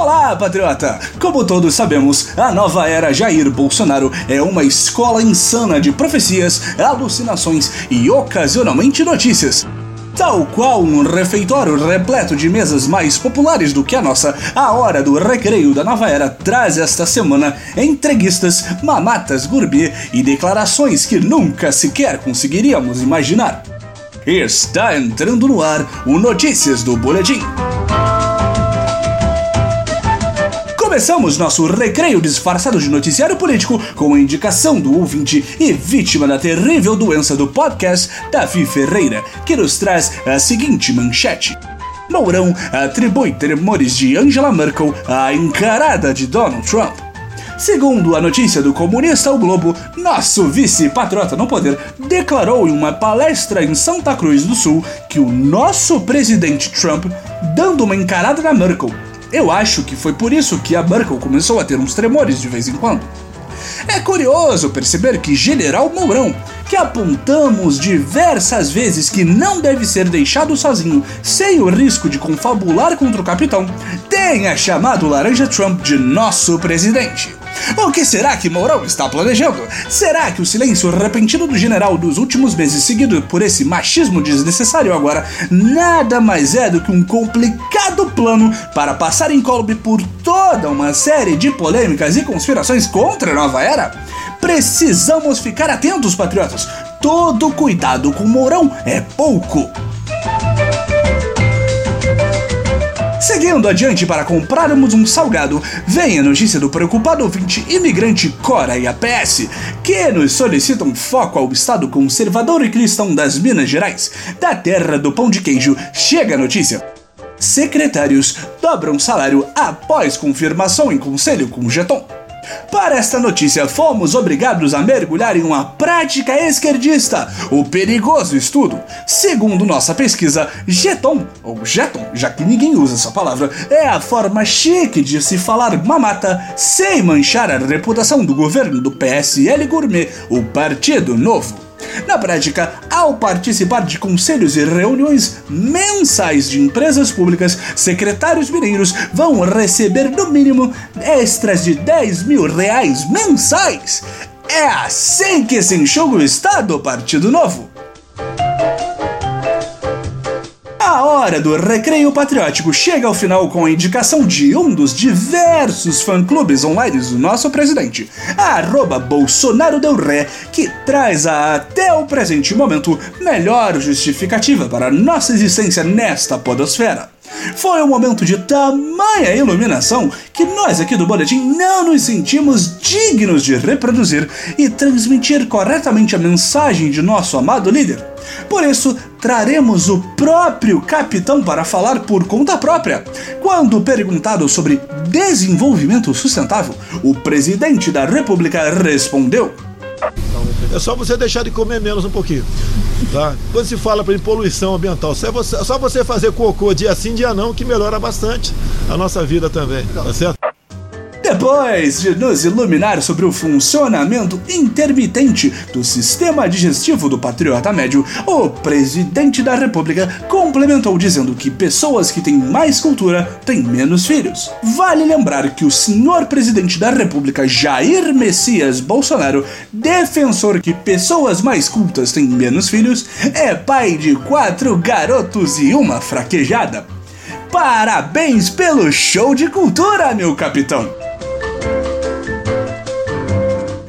Olá, patriota! Como todos sabemos, a nova era Jair Bolsonaro é uma escola insana de profecias, alucinações e ocasionalmente notícias. Tal qual um refeitório repleto de mesas mais populares do que a nossa, a hora do recreio da nova era traz esta semana entreguistas, mamatas gourmet e declarações que nunca sequer conseguiríamos imaginar. Está entrando no ar o Notícias do Boletim. Começamos nosso recreio disfarçado de noticiário político com a indicação do ouvinte e vítima da terrível doença do podcast, Davi Ferreira, que nos traz a seguinte manchete. Mourão atribui tremores de Angela Merkel à encarada de Donald Trump. Segundo a notícia do comunista O Globo, nosso vice-patriota no poder declarou em uma palestra em Santa Cruz do Sul que o nosso presidente Trump, dando uma encarada na Merkel, eu acho que foi por isso que a Merkel começou a ter uns tremores de vez em quando. É curioso perceber que General Mourão, que apontamos diversas vezes que não deve ser deixado sozinho sem o risco de confabular contra o capitão, tenha chamado Laranja Trump de nosso presidente. O que será que Mourão está planejando? Será que o silêncio repentino do general dos últimos meses, seguido por esse machismo desnecessário agora, nada mais é do que um complicado plano para passar incólume por toda uma série de polêmicas e conspirações contra a nova era? Precisamos ficar atentos, patriotas! Todo cuidado com Mourão é pouco! Seguindo adiante para comprarmos um salgado, vem a notícia do preocupado ouvinte imigrante Cora e a que nos solicitam foco ao Estado conservador e cristão das Minas Gerais. Da terra do pão de queijo, chega a notícia. Secretários dobram salário após confirmação em conselho com Jeton. Para esta notícia, fomos obrigados a mergulhar em uma prática esquerdista, o perigoso estudo. Segundo nossa pesquisa, jeton, ou jeton, já que ninguém usa essa palavra, é a forma chique de se falar mamata sem manchar a reputação do governo do PSL Gourmet, o Partido Novo. Na prática, ao participar de conselhos e reuniões mensais de empresas públicas, secretários mineiros vão receber no mínimo extras de 10 mil reais mensais. É assim que se enxuga o Estado, Partido Novo. Hora do recreio patriótico chega ao final com a indicação de um dos diversos fã-clubes online do nosso presidente, arroba Bolsonaro Del Ré, que traz a, até o presente momento melhor justificativa para nossa existência nesta podosfera. Foi um momento de tamanha iluminação que nós aqui do Boletim não nos sentimos dignos de reproduzir e transmitir corretamente a mensagem de nosso amado líder. Por isso, traremos o próprio capitão para falar por conta própria. Quando perguntado sobre desenvolvimento sustentável, o presidente da República respondeu: É só você deixar de comer menos um pouquinho. Tá? Quando se fala para poluição ambiental, só você, só você fazer cocô dia sim, dia não, que melhora bastante a nossa vida também. Tá certo? Depois de nos iluminar sobre o funcionamento intermitente do sistema digestivo do patriota médio, o presidente da República complementou dizendo que pessoas que têm mais cultura têm menos filhos. Vale lembrar que o senhor presidente da República, Jair Messias Bolsonaro, defensor que pessoas mais cultas têm menos filhos, é pai de quatro garotos e uma fraquejada. Parabéns pelo show de cultura, meu capitão!